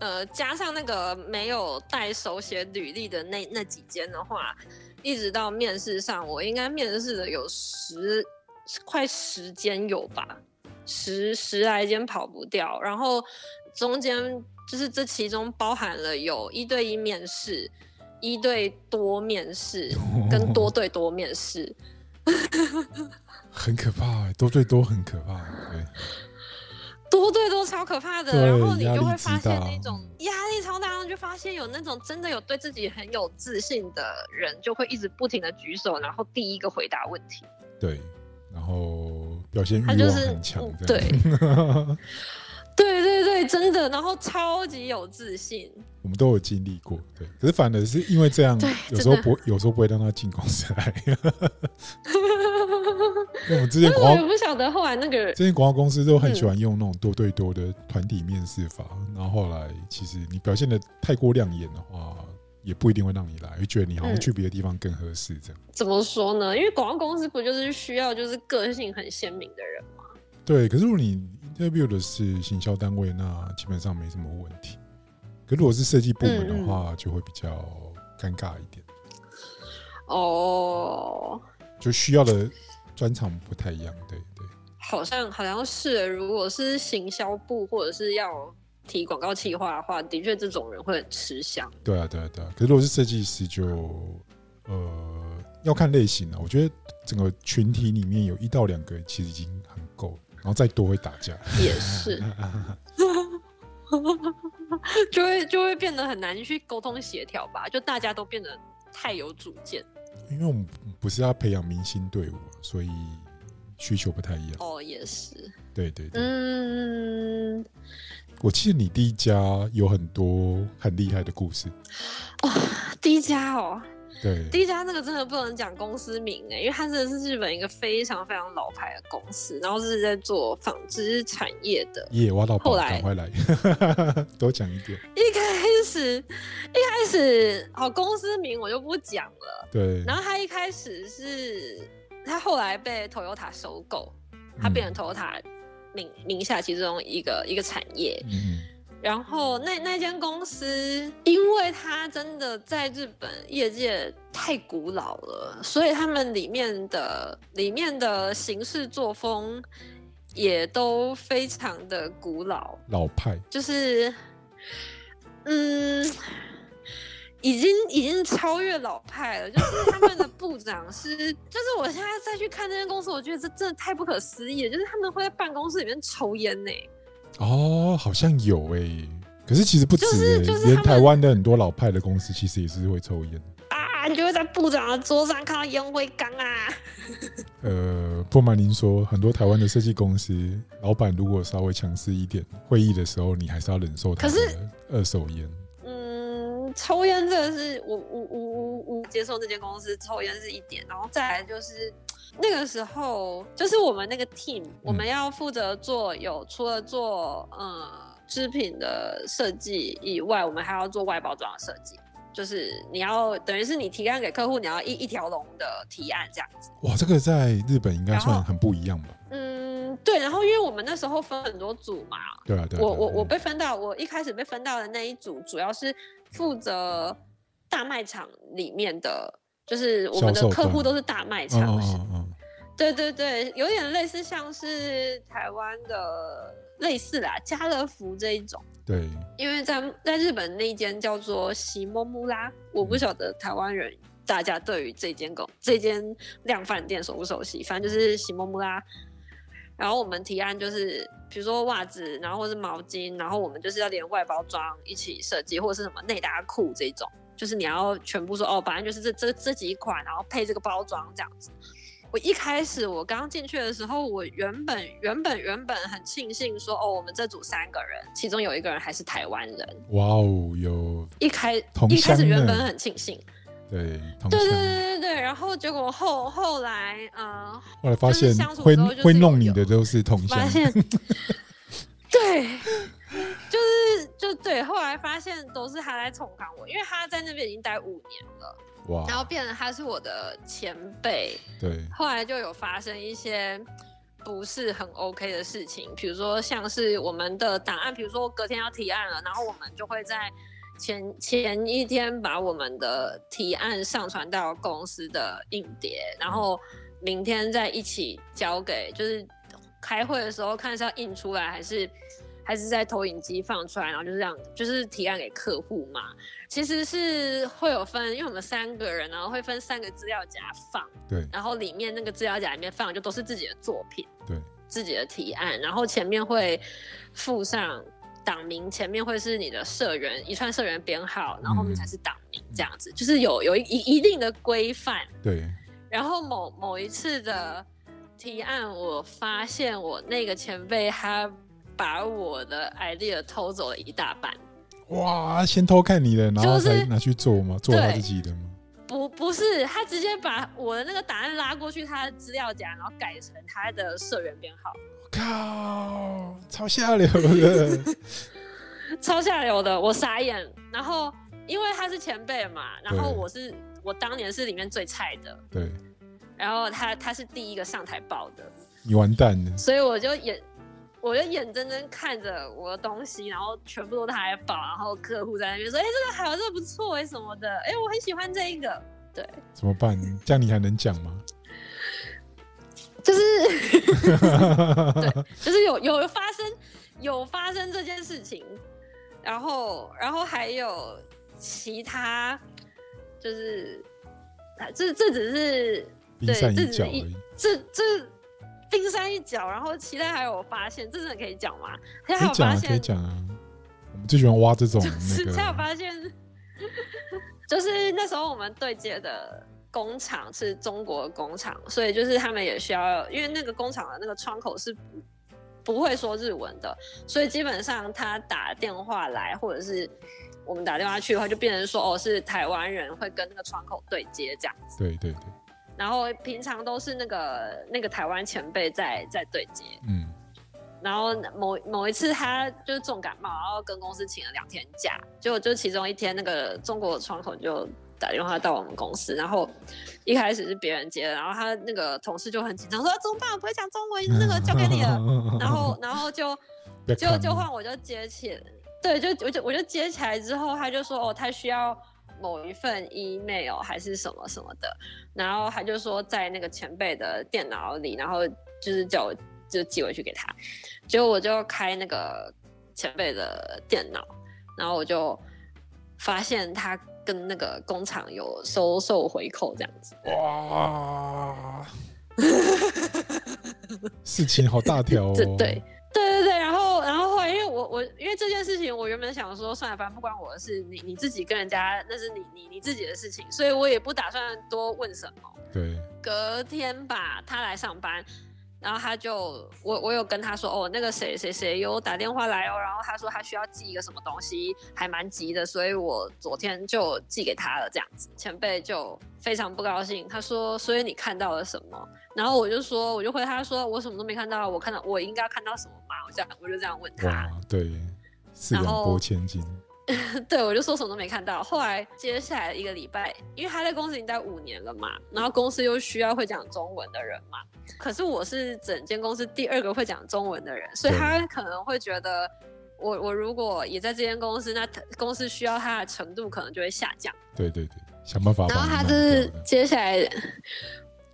[SPEAKER 2] 呃，加上那个没有带手写履历的那那几间的话。一直到面试上，我应该面试的有十快十间有吧，十十来间跑不掉。然后中间就是这其中包含了有一对一面试、一对多面试跟多对多面试，
[SPEAKER 1] 很可怕，多对多很可怕，对。
[SPEAKER 2] 多对多超可怕的，然后你就会发现那种压力超大，然后就发现有那种真的有对自己很有自信的人，就会一直不停的举手，然后第一个回答问题。
[SPEAKER 1] 对，然后表现欲望很强，
[SPEAKER 2] 对，对对对，真的，然后超级有自信。
[SPEAKER 1] 我们都有经历过，对，可是反而是因为这样，有时候不，有时候不会让他进公司来。因为我们之前广告，
[SPEAKER 2] 我不晓得后来那个
[SPEAKER 1] 之前广告公司都很喜欢用那种多对多的团体面试法，然后后来其实你表现的太过亮眼的话，也不一定会让你来，会觉得你好像去别的地方更合适这样。
[SPEAKER 2] 怎么说呢？因为广告公司不就是需要就是个性很鲜明的人吗？
[SPEAKER 1] 对，可是如果你 interview 的是行销单位，那基本上没什么问题。可如果是设计部门的话，就会比较尴尬一点。
[SPEAKER 2] 哦，
[SPEAKER 1] 就需要的。专场不太一样，对对，
[SPEAKER 2] 好像好像是，如果是行销部或者是要提广告企划的话，的确这种人会很吃香。
[SPEAKER 1] 对啊，对啊，对啊。可是如果是设计师，就呃要看类型了。我觉得整个群体里面有一到两个其实已经很够，然后再多会打架。
[SPEAKER 2] 也是，就会就会变得很难去沟通协调吧？就大家都变得太有主见。
[SPEAKER 1] 因为我们不是要培养明星队伍，所以需求不太一样。
[SPEAKER 2] 哦，也是。
[SPEAKER 1] 对对对。嗯，我记得你第一家有很多很厉害的故事。
[SPEAKER 2] 哇，第一家哦。
[SPEAKER 1] 对，
[SPEAKER 2] 第一家那个真的不能讲公司名哎，因为它真的是日本一个非常非常老牌的公司，然后是在做纺织产业的。
[SPEAKER 1] 耶，挖到宝，赶快来，多讲一点。
[SPEAKER 2] 一开始，一开始，好，公司名我就不讲了。
[SPEAKER 1] 对。
[SPEAKER 2] 然后他一开始是，他后来被 Toyota 收购，他变成 Toyota 名名下其中一个一个产业。嗯。然后那那间公司，因为它真的在日本业界太古老了，所以他们里面的里面的行事作风也都非常的古老
[SPEAKER 1] 老派，
[SPEAKER 2] 就是嗯，已经已经超越老派了。就是他们的部长是，就是我现在再去看那间公司，我觉得这真的太不可思议了。就是他们会在办公室里面抽烟呢。
[SPEAKER 1] 哦，好像有哎，可是其实不止连台湾的很多老派的公司其实也是会抽烟
[SPEAKER 2] 啊，你就会在部长的桌上看到烟灰缸啊。
[SPEAKER 1] 呃，不瞒您说，很多台湾的设计公司老板如果稍微强势一点，会议的时候你还是要忍受他的二手烟。
[SPEAKER 2] 嗯，抽烟这个是我我我我我接受这间公司抽烟是一点，然后再来就是。那个时候就是我们那个 team，我们要负责做有除了做呃织品的设计以外，我们还要做外包装的设计。就是你要等于是你提案给客户，你要一一条龙的提案这样子。
[SPEAKER 1] 哇，这个在日本应该算很不一样吧？
[SPEAKER 2] 嗯，对。然后因为我们那时候分很多组嘛，
[SPEAKER 1] 对啊，对。
[SPEAKER 2] 我我我被分到我一开始被分到的那一组，主要是负责大卖场里面的。就是我们的客户都是大卖场，对对对，有点类似像是台湾的类似啦，家乐福这一种。
[SPEAKER 1] 对，
[SPEAKER 2] 因为在在日本那间叫做喜摩木拉，我不晓得台湾人大家对于这间公这间量贩店熟不熟悉，反正就是喜摩木拉。然后我们提案就是，比如说袜子，然后或是毛巾，然后我们就是要连外包装一起设计，或者是什么内搭裤这种。就是你要全部说哦，反正就是这这这几款，然后配这个包装这样子。我我一开始我刚进去的时候，我原本原本原本很庆幸说，哦，我们这组三个人，其中有一个人还是台湾人。
[SPEAKER 1] 哇哦，有
[SPEAKER 2] 一开一开始原本很庆幸。
[SPEAKER 1] 对，
[SPEAKER 2] 对对对对对，然后结果后后来，呃，
[SPEAKER 1] 后来发现会会弄你的都是同乡，
[SPEAKER 2] 发现，对，就是就对，后来发现都是他在宠看我，因为他在那边已经待五年了，哇，然后变成他是我的前辈，
[SPEAKER 1] 对，
[SPEAKER 2] 后来就有发生一些不是很 OK 的事情，比如说像是我们的档案，比如说隔天要提案了，然后我们就会在。前前一天把我们的提案上传到公司的硬碟，然后明天再一起交给，就是开会的时候看是要印出来还是还是在投影机放出来，然后就是这样，就是提案给客户嘛。其实是会有分，因为我们三个人，然后会分三个资料夹放，
[SPEAKER 1] 对，
[SPEAKER 2] 然后里面那个资料夹里面放就都是自己的作品，
[SPEAKER 1] 对，
[SPEAKER 2] 自己的提案，然后前面会附上。党名前面会是你的社员一串社员编号，然后后面才是党名，这样子就是有有一一定的规范。
[SPEAKER 1] 对。
[SPEAKER 2] 然后某某一次的提案，我发现我那个前辈他把我的 idea 偷走了一大半。
[SPEAKER 1] 哇！先偷看你的，然后才拿去做吗？做他自己的吗？
[SPEAKER 2] 不，不是，他直接把我的那个档案拉过去他的资料夹，然后改成他的社员编号。
[SPEAKER 1] 靠，超下流的，
[SPEAKER 2] 超下流的，我傻眼。然后因为他是前辈嘛，然后我是我当年是里面最菜的，
[SPEAKER 1] 对。
[SPEAKER 2] 然后他他是第一个上台报的，
[SPEAKER 1] 你完蛋了。
[SPEAKER 2] 所以我就眼我就眼睁睁看着我的东西，然后全部都他来报，然后客户在那边说：“哎，这个好，这个不错，哎什么的，哎，我很喜欢这一个。”对，
[SPEAKER 1] 怎么办？这样你还能讲吗？
[SPEAKER 2] 就是，对，就是有有发生有发生这件事情，然后然后还有其他，就是这这只是
[SPEAKER 1] 冰山一角
[SPEAKER 2] 这这冰山一角，然后其他还有发现，这真的可以讲吗？
[SPEAKER 1] 可以讲，可以讲啊。我们最喜欢挖这种那
[SPEAKER 2] 有发现，就是那时候我们对接的。工厂是中国工厂，所以就是他们也需要，因为那个工厂的那个窗口是不会说日文的，所以基本上他打电话来，或者是我们打电话去的话，就变成说哦是台湾人会跟那个窗口对接这样子。
[SPEAKER 1] 对对对。
[SPEAKER 2] 然后平常都是那个那个台湾前辈在在对接。嗯。然后某某一次他就是重感冒，然后跟公司请了两天假，就就其中一天那个中国的窗口就。打电话到我们公司，然后一开始是别人接的，然后他那个同事就很紧张，说怎么办？不会讲中文，那个交给你了。然后，然后就就就换我就接起，对，就我就我就接起来之后，他就说哦，他需要某一份 email 还是什么什么的，然后他就说在那个前辈的电脑里，然后就是叫我就寄回去给他，结果我就开那个前辈的电脑，然后我就发现他。跟那个工厂有收受回扣这样子，哇，
[SPEAKER 1] 事情好大条哦。
[SPEAKER 2] 对对对对，然后然后后来因为我我因为这件事情，我原本想说算了，反正不关我的事，你你自己跟人家那是你你你自己的事情，所以我也不打算多问什么。
[SPEAKER 1] 对，
[SPEAKER 2] 隔天吧，他来上班。然后他就我我有跟他说哦，那个谁谁谁有打电话来哦，然后他说他需要寄一个什么东西，还蛮急的，所以我昨天就寄给他了。这样子，前辈就非常不高兴，他说：“所以你看到了什么？”然后我就说，我就回他说：“我什么都没看到，我看到我应该看到什么吗？”我这样我就这样问他。
[SPEAKER 1] 对，四两拨千斤。
[SPEAKER 2] 对，我就说什么都没看到。后来接下来一个礼拜，因为他在公司已经待五年了嘛，然后公司又需要会讲中文的人嘛。可是我是整间公司第二个会讲中文的人，所以他可能会觉得，我我如果也在这间公司，那公司需要他的程度可能就会下降。
[SPEAKER 1] 对对对，想办法。
[SPEAKER 2] 然后他就是接下来。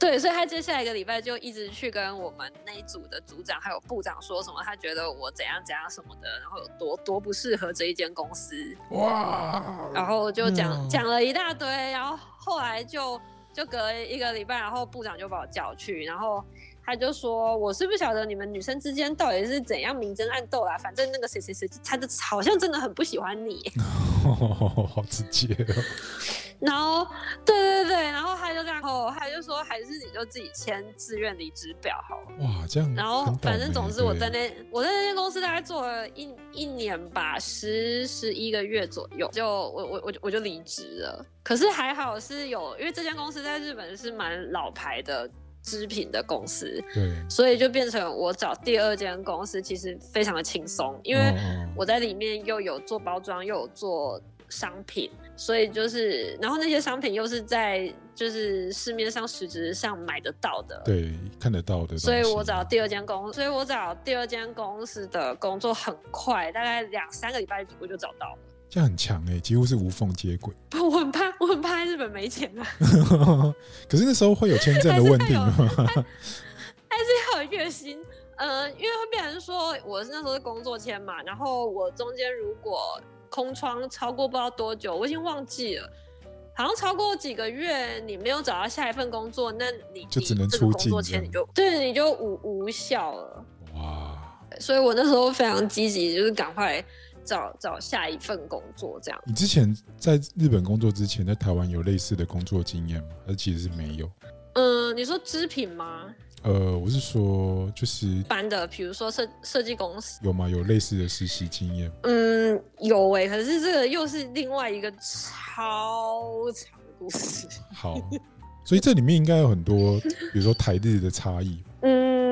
[SPEAKER 2] 对，所以他接下来一个礼拜就一直去跟我们那一组的组长还有部长说什么，他觉得我怎样怎样什么的，然后有多多不适合这一间公司。哇！然后就讲讲了一大堆，然后后来就就隔一个礼拜，然后部长就把我叫去，然后他就说：“我是不晓得你们女生之间到底是怎样明争暗斗啦，反正那个谁谁谁，他的好像真的很不喜欢你。
[SPEAKER 1] 好直接哦。
[SPEAKER 2] 然后，对对对，然后他就这样，哦他就说，还是你就自己签自愿离职表好了。
[SPEAKER 1] 哇，这样。
[SPEAKER 2] 然后，反正总之我在那我在那间公司大概做了一一年吧，十十一个月左右，就我我我我就离职了。可是还好是有，因为这间公司在日本是蛮老牌的。织品的公司，
[SPEAKER 1] 对，
[SPEAKER 2] 所以就变成我找第二间公司，其实非常的轻松，因为我在里面又有做包装，又有做商品，所以就是，然后那些商品又是在就是市面上实质上买得到的，
[SPEAKER 1] 对，看得到的，
[SPEAKER 2] 所以我找第二间公，所以我找第二间公司的工作很快，大概两三个礼拜我就找到了。
[SPEAKER 1] 这样很强哎，几乎是无缝接轨。
[SPEAKER 2] 我很怕，我很怕日本没钱啊。
[SPEAKER 1] 可是那时候会有签证的问题吗？
[SPEAKER 2] 还是要有 月薪？呃，因为会变成说，我是那时候是工作签嘛，然后我中间如果空窗超过不知道多久，我已经忘记了，好像超过几个月，你没有找到下一份工作，那你
[SPEAKER 1] 就只能出境，
[SPEAKER 2] 你就对，你就无无效了。哇！所以我那时候非常积极，就是赶快。找找下一份工作，这样。
[SPEAKER 1] 你之前在日本工作之前，在台湾有类似的工作经验吗？还是其实是没有？
[SPEAKER 2] 嗯，你说织品吗？
[SPEAKER 1] 呃，我是说，就是
[SPEAKER 2] 般的，比如说设设计公司
[SPEAKER 1] 有吗？有类似的实习经验？
[SPEAKER 2] 嗯，有哎。可是这个又是另外一个超长的故事。
[SPEAKER 1] 好，所以这里面应该有很多，比如说台日的差异。
[SPEAKER 2] 嗯。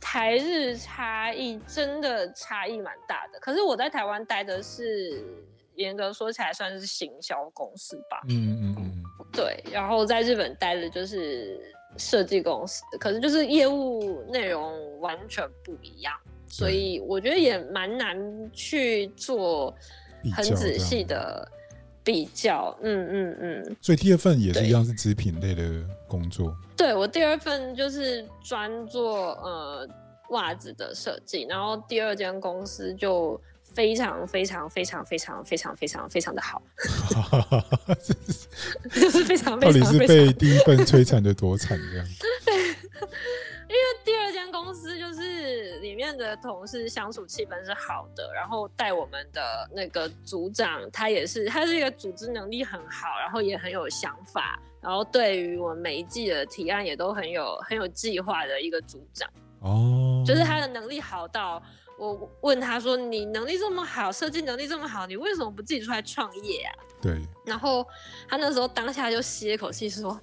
[SPEAKER 2] 台日差异真的差异蛮大的，可是我在台湾待的是严格说起来算是行销公司吧。嗯嗯嗯。对，然后在日本待的就是设计公司，可是就是业务内容完全不一样，所以我觉得也蛮难去做很仔细的比较。嗯嗯嗯。
[SPEAKER 1] 所以第二份也是一样是织品类的工作。
[SPEAKER 2] 对我第二份就是专做呃袜子的设计，然后第二间公司就非常非常非常非常非常非常非常的好，就是非常非常。到底
[SPEAKER 1] 是被第一份摧残的多惨这样？
[SPEAKER 2] 因为第二间公司就是里面的同事相处气氛是好的，然后带我们的那个组长他也是，他是一个组织能力很好，然后也很有想法。然后对于我们每一季的提案也都很有很有计划的一个组长哦，就是他的能力好到我问他说：“你能力这么好，设计能力这么好，你为什么不自己出来创业啊？”
[SPEAKER 1] 对。
[SPEAKER 2] 然后他那时候当下就吸一口气说：“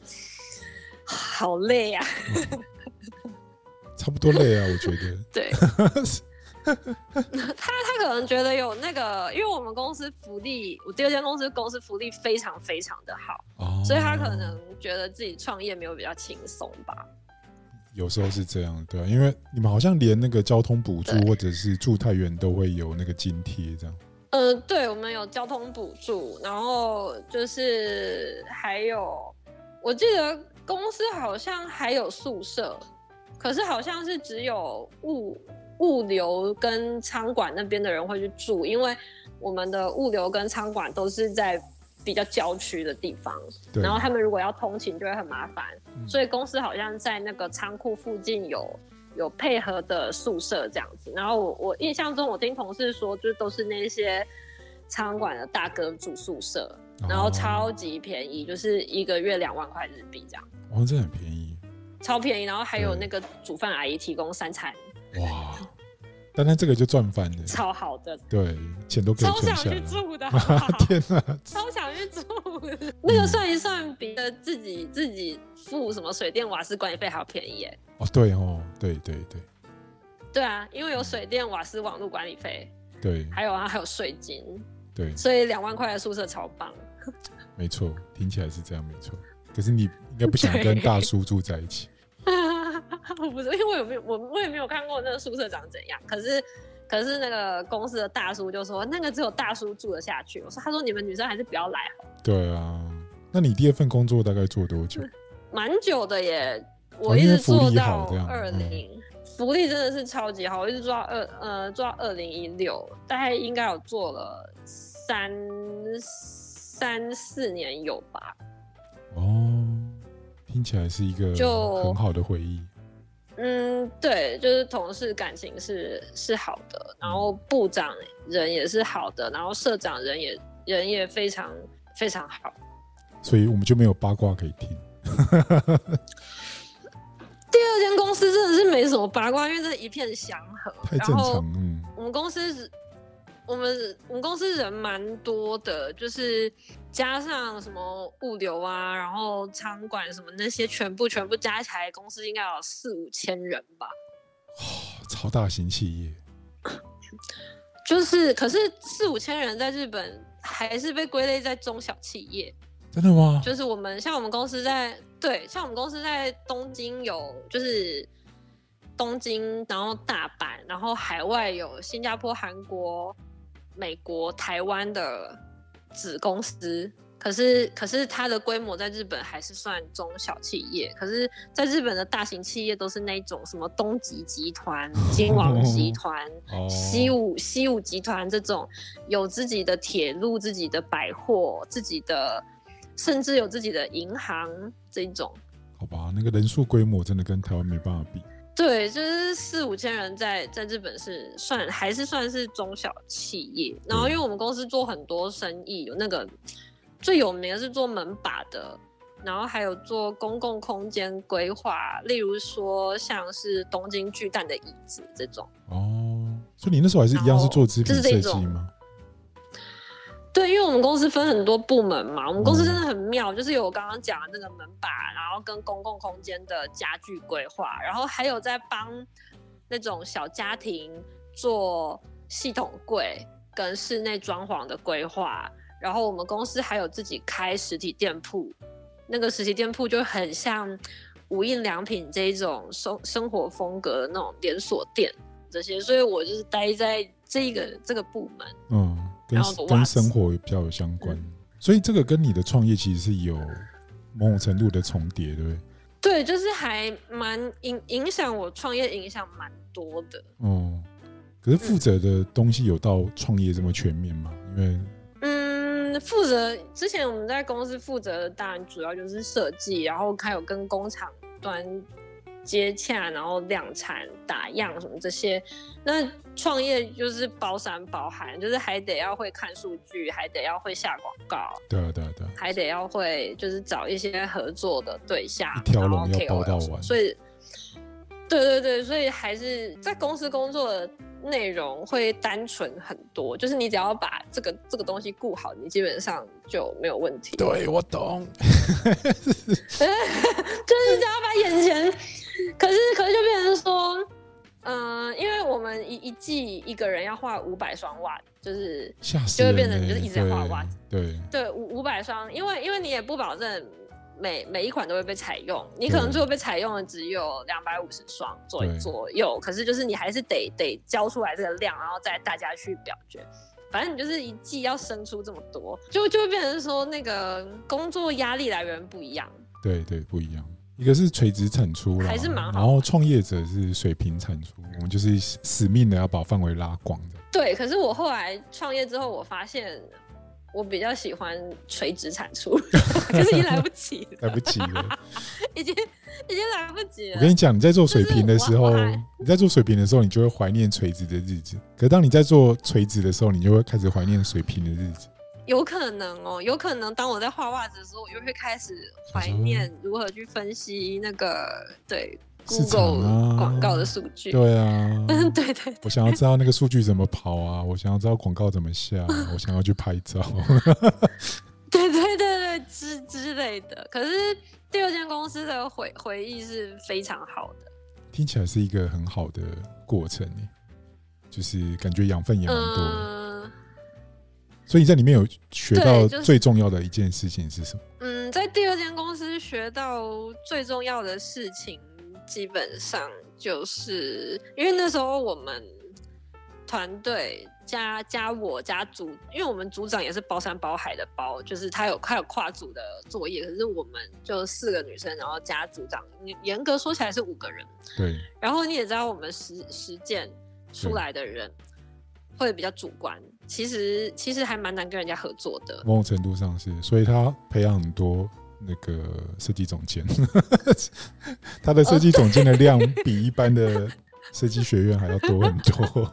[SPEAKER 2] 好累呀。”
[SPEAKER 1] 差不多累啊，我觉得。
[SPEAKER 2] 对。他他可能觉得有那个，因为我们公司福利，我第二间公司公司福利非常非常的好，所以他可能觉得自己创业没有比较轻松吧。
[SPEAKER 1] 有时候是这样，对，因为你们好像连那个交通补助或者是住太远都会有那个津贴，这样。
[SPEAKER 2] 呃，对，我们有交通补助，然后就是还有，我记得公司好像还有宿舍，可是好像是只有物。物流跟仓管那边的人会去住，因为我们的物流跟仓管都是在比较郊区的地方，然后他们如果要通勤就会很麻烦，所以公司好像在那个仓库附近有有配合的宿舍这样子。然后我我印象中，我听同事说，就都是那些仓管的大哥住宿舍，然后超级便宜，就是一个月两万块日币这样。
[SPEAKER 1] 哦，这很便宜，
[SPEAKER 2] 超便宜。然后还有那个煮饭阿姨提供三餐。哇！
[SPEAKER 1] 但他这个就赚翻了，
[SPEAKER 2] 超好的，
[SPEAKER 1] 对，钱都可以存
[SPEAKER 2] 下。超想去住的，
[SPEAKER 1] 天哪！
[SPEAKER 2] 超想去住，那个算一算，比自己自己付什么水电瓦斯管理费还要便宜耶。
[SPEAKER 1] 哦，对哦，对对对，
[SPEAKER 2] 对啊，因为有水电瓦斯网络管理费，
[SPEAKER 1] 对，
[SPEAKER 2] 还有啊，还有税金，
[SPEAKER 1] 对，
[SPEAKER 2] 所以两万块的宿舍超棒。
[SPEAKER 1] 没错，听起来是这样，没错。可是你应该不想跟大叔住在一起。
[SPEAKER 2] 不是，因为我有没有我我也没有看过那个宿舍长怎样。可是，可是那个公司的大叔就说，那个只有大叔住得下去。我说，他说你们女生还是不要来好。
[SPEAKER 1] 对啊，那你第二份工作大概做多久？
[SPEAKER 2] 蛮久的耶，我一直做到二零，福利真的是超级好，我一直做到二呃做到二零一六，大概应该有做了三三四年有吧。
[SPEAKER 1] 哦。听起来是一个就很好的回忆。
[SPEAKER 2] 嗯，对，就是同事感情是是好的，然后部长人也是好的，然后社长人也人也非常非常好，
[SPEAKER 1] 所以我们就没有八卦可以听。
[SPEAKER 2] 第二间公司真的是没什么八卦，因为这一片祥和，
[SPEAKER 1] 太正常。嗯，
[SPEAKER 2] 我们公司我们我们公司人蛮多的，就是加上什么物流啊，然后仓管什么那些，全部全部加起来，公司应该有四五千人吧。
[SPEAKER 1] 哦，超大型企业。
[SPEAKER 2] 就是，可是四五千人在日本还是被归类在中小企业。
[SPEAKER 1] 真的吗？
[SPEAKER 2] 就是我们像我们公司在对，像我们公司在东京有，就是东京，然后大阪，然后海外有新加坡、韩国。美国、台湾的子公司，可是可是它的规模在日本还是算中小企业，可是在日本的大型企业都是那种什么东极集团、金王集团、西武西武集团这种有自己的铁路、自己的百货、自己的，甚至有自己的银行这种。
[SPEAKER 1] 好吧，那个人数规模真的跟台湾没办法比。
[SPEAKER 2] 对，就是四五千人在在日本是算还是算是中小企业。然后因为我们公司做很多生意，有那个最有名的是做门把的，然后还有做公共空间规划，例如说像是东京巨蛋的椅子这种。
[SPEAKER 1] 哦，所以你那时候还是一样是做织品设计吗？
[SPEAKER 2] 对，因为我们公司分很多部门嘛，我们公司真的很妙，就是有我刚刚讲的那个门把，然后跟公共空间的家具规划，然后还有在帮那种小家庭做系统柜跟室内装潢的规划，然后我们公司还有自己开实体店铺，那个实体店铺就很像无印良品这一种生生活风格的那种连锁店这些，所以我就是待在这个这个部门，嗯。
[SPEAKER 1] 跟跟生活比较有相关，所以这个跟你的创业其实是有某种程度的重叠，对不对？
[SPEAKER 2] 对，就是还蛮影影响我创业，影响蛮多的。
[SPEAKER 1] 哦，可是负责的东西有到创业这么全面吗？因为
[SPEAKER 2] 嗯，负责之前我们在公司负责的当然主要就是设计，然后还有跟工厂端。接洽，然后量产、打样什么这些，那创业就是包山包海，就是还得要会看数据，还得要会下广告，
[SPEAKER 1] 对啊对啊对，
[SPEAKER 2] 还得要会就是找一些合作的对象，
[SPEAKER 1] 一条龙要包到完，
[SPEAKER 2] 所以，对对对，所以还是在公司工作的内容会单纯很多，就是你只要把这个这个东西顾好，你基本上就没有问题。
[SPEAKER 1] 对我懂，
[SPEAKER 2] 就是只要把眼前。可是，可是就变成说，嗯，因为我们一一季一个人要画五百双袜子，就是就会变成就是一直在画袜子，
[SPEAKER 1] 对。
[SPEAKER 2] 对，五五百双，因为因为你也不保证每每一款都会被采用，你可能最后被采用的只有两百五十双左左右，可是就是你还是得得交出来这个量，然后再大家去表决，反正你就是一季要生出这么多，就就会变成说那个工作压力来源不一样，
[SPEAKER 1] 对对，不一样。一个是垂直产出
[SPEAKER 2] 还是蛮好。
[SPEAKER 1] 然后创业者是水平产出，我们就是死命的要把范围拉广的。
[SPEAKER 2] 对，可是我后来创业之后，我发现我比较喜欢垂直产出，可是已经来不及了，
[SPEAKER 1] 来不及了，
[SPEAKER 2] 已经已经来不及了。
[SPEAKER 1] 我跟你讲，你在做水平的时候，你在做水平的时候，你就会怀念垂直的日子；，可当你在做垂直的时候，你就会开始怀念水平的日子。
[SPEAKER 2] 有可能哦，有可能当我在画袜子的时候，我就会开始怀念如何去分析那个对 Google 广告的数据。
[SPEAKER 1] 对啊，
[SPEAKER 2] 对对，
[SPEAKER 1] 我想要知道那个数据怎么跑啊，我想要知道广告怎么下，我想要去拍照。
[SPEAKER 2] 对对对对，之之类的。可是第二间公司的回回忆是非常好的，
[SPEAKER 1] 听起来是一个很好的过程，就是感觉养分也蛮多的。所以在里面有学到最重要的一件事情是什么？
[SPEAKER 2] 嗯，在第二间公司学到最重要的事情，基本上就是因为那时候我们团队加加我加组，因为我们组长也是包山包海的包，就是他有他有跨组的作业，可是我们就四个女生，然后加组长，严格说起来是五个人。
[SPEAKER 1] 对。
[SPEAKER 2] 然后你也知道，我们实实践出来的人会比较主观。其实其实还蛮难跟人家合作的，
[SPEAKER 1] 某种程度上是，所以他培养很多那个设计总监，他的设计总监的量比一般的设计学院还要多很多。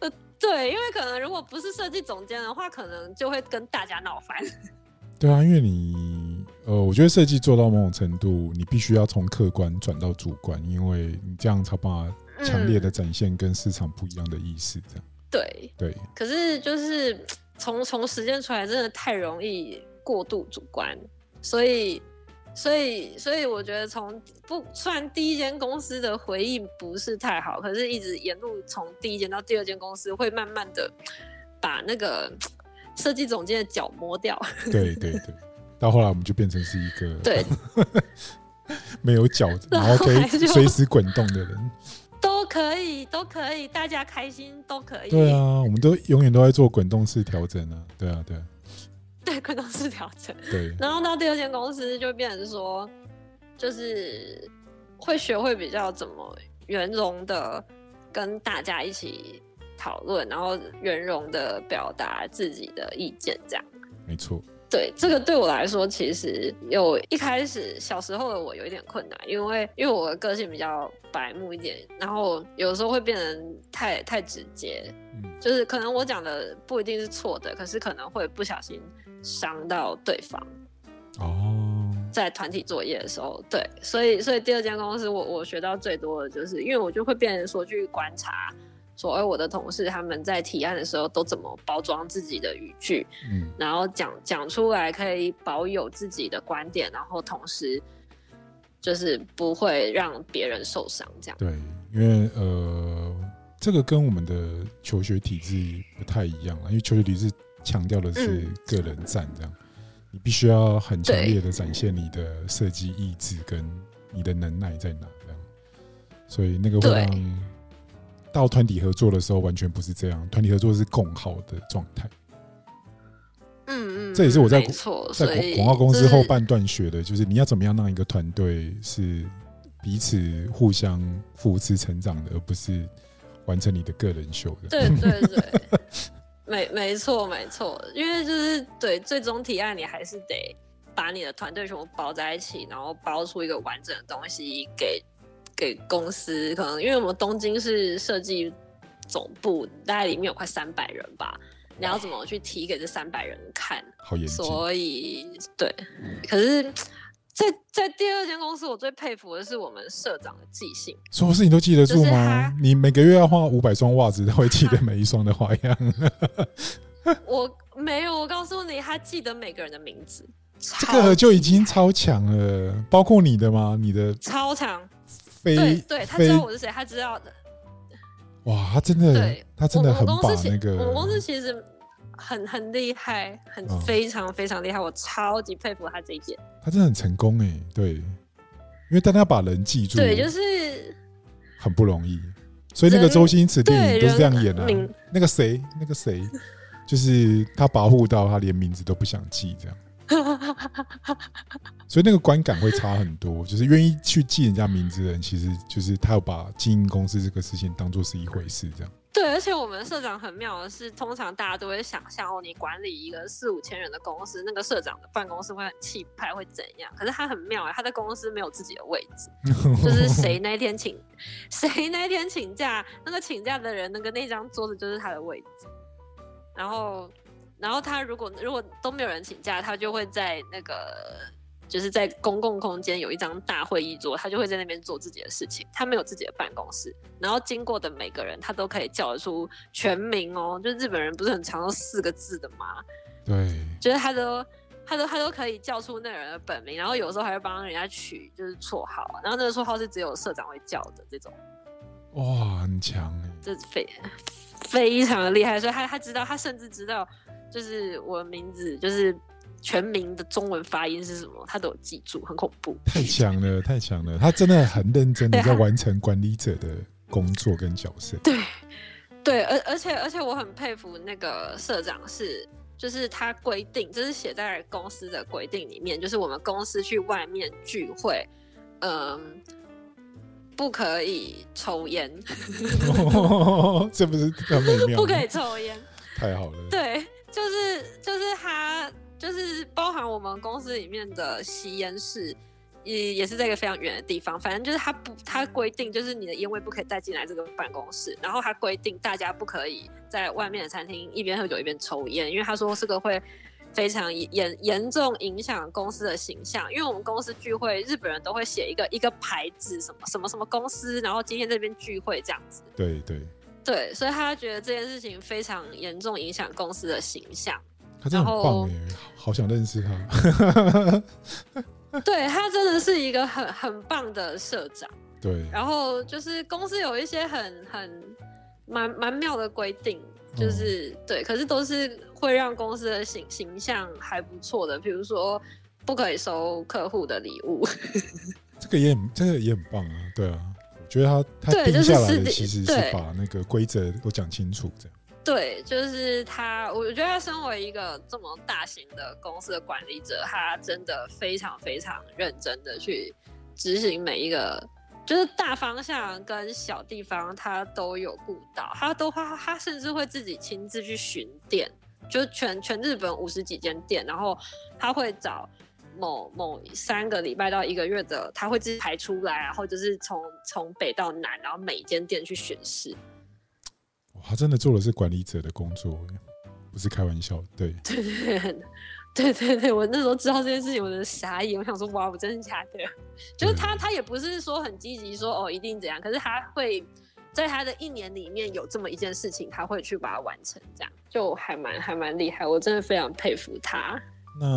[SPEAKER 2] 对，因为可能如果不是设计总监的话，可能就会跟大家闹翻。
[SPEAKER 1] 对啊，因为你呃，我觉得设计做到某种程度，你必须要从客观转到主观，因为你这样才办法强烈的展现跟市场不一样的意思。这样
[SPEAKER 2] 对。
[SPEAKER 1] 对，
[SPEAKER 2] 可是就是 从从实践出来，真的太容易过度主观，所以。所以，所以我觉得从不虽然第一间公司的回应不是太好，可是一直沿路从第一间到第二间公司，会慢慢的把那个 设计总监的脚摸掉。
[SPEAKER 1] 对对对，到后来我们就变成是一个
[SPEAKER 2] 对。
[SPEAKER 1] 没有脚，然后可以随时滚动的人，
[SPEAKER 2] 都可以，都可以，大家开心都可以。
[SPEAKER 1] 对啊，我们都永远都在做滚动式调整啊，对啊，对。
[SPEAKER 2] 对，滚动式调整。
[SPEAKER 1] 对，
[SPEAKER 2] 然后到第二间公司就变成说，就是会学会比较怎么圆融的跟大家一起讨论，然后圆融的表达自己的意见，这样。
[SPEAKER 1] 没错。
[SPEAKER 2] 对，这个对我来说，其实有一开始小时候的我有一点困难，因为因为我的个性比较白目一点，然后有时候会变得太太直接，就是可能我讲的不一定是错的，可是可能会不小心。伤到对方
[SPEAKER 1] 哦，
[SPEAKER 2] 在团体作业的时候，对，所以所以第二间公司我我学到最多的就是，因为我就会变成说去观察，说哎我的同事他们在提案的时候都怎么包装自己的语句，嗯，然后讲讲出来可以保有自己的观点，然后同时就是不会让别人受伤，这样。
[SPEAKER 1] 对，因为呃，这个跟我们的求学体制不太一样了，因为求学体制。强调的是个人战，这样你必须要很强烈的展现你的设计意志跟你的能耐在哪，这样。所以那个会让到团体合作的时候完全不是这样，团体合作是共好的状态。
[SPEAKER 2] 嗯嗯，
[SPEAKER 1] 这也是我在
[SPEAKER 2] 在
[SPEAKER 1] 广告公司后半段学的，就是你要怎么样让一个团队是彼此互相扶持成长的，而不是完成你的个人秀的。
[SPEAKER 2] 对对对。没没错没错，因为就是对最终提案，你还是得把你的团队全部包在一起，然后包出一个完整的东西给给公司。可能因为我们东京是设计总部，大概里面有快三百人吧，你要怎么去提给这三百人看？
[SPEAKER 1] 好严
[SPEAKER 2] 所以对，可是。在在第二间公司，我最佩服的是我们社长的记性，
[SPEAKER 1] 什么事情都记得住吗？你每个月要换五百双袜子，他会记得每一双的花样。
[SPEAKER 2] 我没有，我告诉你，他记得每个人的名字，
[SPEAKER 1] 这个就已经超强了。包括你的吗？你的
[SPEAKER 2] 超强，
[SPEAKER 1] 对
[SPEAKER 2] 对，他知道我是谁，他知道的。
[SPEAKER 1] 哇，他真的，他真的很把那个，
[SPEAKER 2] 我们公司其实。很很厉害，很非常非常厉害，我超级佩服他这一点。
[SPEAKER 1] 他真的很成功哎，对，因为但他把人记住，
[SPEAKER 2] 对，就是
[SPEAKER 1] 很不容易。所以那个周星驰电影都是这样演的。那个谁，那个谁，就是他跋扈到他连名字都不想记这样。所以那个观感会差很多，就是愿意去记人家名字的人，其实就是他要把经营公司这个事情当做是一回事这样。
[SPEAKER 2] 对，而且我们社长很妙的是，通常大家都会想象哦，你管理一个四五千人的公司，那个社长的办公室会很气派，会怎样？可是他很妙哎，他在公司没有自己的位置，就是谁那天请，谁那天请假，那个请假的人，那个那张桌子就是他的位置。然后，然后他如果如果都没有人请假，他就会在那个。就是在公共空间有一张大会议桌，他就会在那边做自己的事情。他没有自己的办公室，然后经过的每个人，他都可以叫得出全名哦。就日本人不是很常用四个字的吗？
[SPEAKER 1] 对，
[SPEAKER 2] 就是他都他都他都可以叫出那个人的本名，然后有时候还会帮人家取就是绰号，然后那个绰号是只有社长会叫的这种。
[SPEAKER 1] 哇，很强哎，
[SPEAKER 2] 这非非常的厉害，所以他他知道，他甚至知道，就是我的名字就是。全名的中文发音是什么？他都有记住，很恐怖。
[SPEAKER 1] 太强了，太强了！他真的很认真的在完成管理者的工作跟角色。
[SPEAKER 2] 对，对，而而且而且我很佩服那个社长，是就是他规定，这是写在公司的规定里面，就是我们公司去外面聚会，嗯，不可以抽烟。
[SPEAKER 1] 这不是很美妙？
[SPEAKER 2] 不可以抽烟，
[SPEAKER 1] 太好了。
[SPEAKER 2] 对，就是就是他。就是包含我们公司里面的吸烟室，也也是在一个非常远的地方。反正就是他不，他规定就是你的烟味不可以带进来这个办公室，然后他规定大家不可以在外面的餐厅一边喝酒一边抽烟，因为他说这个会非常严严重影响公司的形象。因为我们公司聚会，日本人都会写一个一个牌子，什么什么什么公司，然后今天这边聚会这样子。
[SPEAKER 1] 对对
[SPEAKER 2] 对，所以他觉得这件事情非常严重影响公司的形象。
[SPEAKER 1] 他真的很棒耶，好想认识他。
[SPEAKER 2] 对他真的是一个很很棒的社长。
[SPEAKER 1] 对，
[SPEAKER 2] 然后就是公司有一些很很蛮蛮妙的规定，就是对，可是都是会让公司的形形象还不错的，比如说不可以收客户的礼物。
[SPEAKER 1] 这个也很这个也很棒啊，对啊，我觉得他他定下来的其实是把那个规则都讲清楚这样。
[SPEAKER 2] 对，就是他。我觉得他身为一个这么大型的公司的管理者，他真的非常非常认真的去执行每一个，就是大方向跟小地方他都有顾到。他都他他甚至会自己亲自去巡店，就全全日本五十几间店，然后他会找某某三个礼拜到一个月的，他会自己排出来，然后就是从从北到南，然后每一间店去巡视。
[SPEAKER 1] 他真的做的是管理者的工作，不是开玩笑。对，
[SPEAKER 2] 对对对对对，我那时候知道这件事情，我的傻眼。我想说，哇，我真的假的？就是他，他也不是说很积极，说哦一定怎样，可是他会在他的一年里面有这么一件事情，他会去把它完成，这样就还蛮还蛮厉害。我真的非常佩服他。
[SPEAKER 1] 那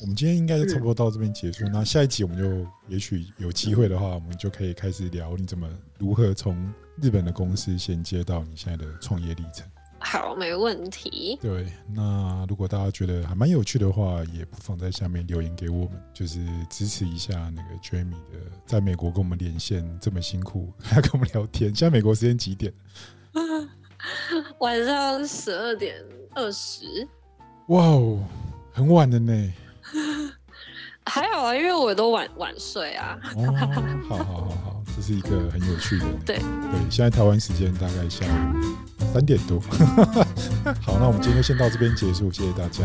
[SPEAKER 1] 我们今天应该就差不多到这边结束。那下一集我们就也许有机会的话，我们就可以开始聊你怎么如何从。日本的公司衔接到你现在的创业历程，
[SPEAKER 2] 好，没问题。
[SPEAKER 1] 对，那如果大家觉得还蛮有趣的话，也不妨在下面留言给我们，就是支持一下那个 Jamie 的，在美国跟我们连线这么辛苦，还要跟我们聊天。现在美国时间几点？
[SPEAKER 2] 晚上十二点二十。
[SPEAKER 1] 哇哦，很晚的呢。
[SPEAKER 2] 还好啊，因为我都晚晚睡啊。
[SPEAKER 1] 哦，好好好好，这是一个很有趣的。
[SPEAKER 2] 对
[SPEAKER 1] 对，现在台湾时间大概下午三点多。好，那我们今天就先到这边结束，谢谢大家。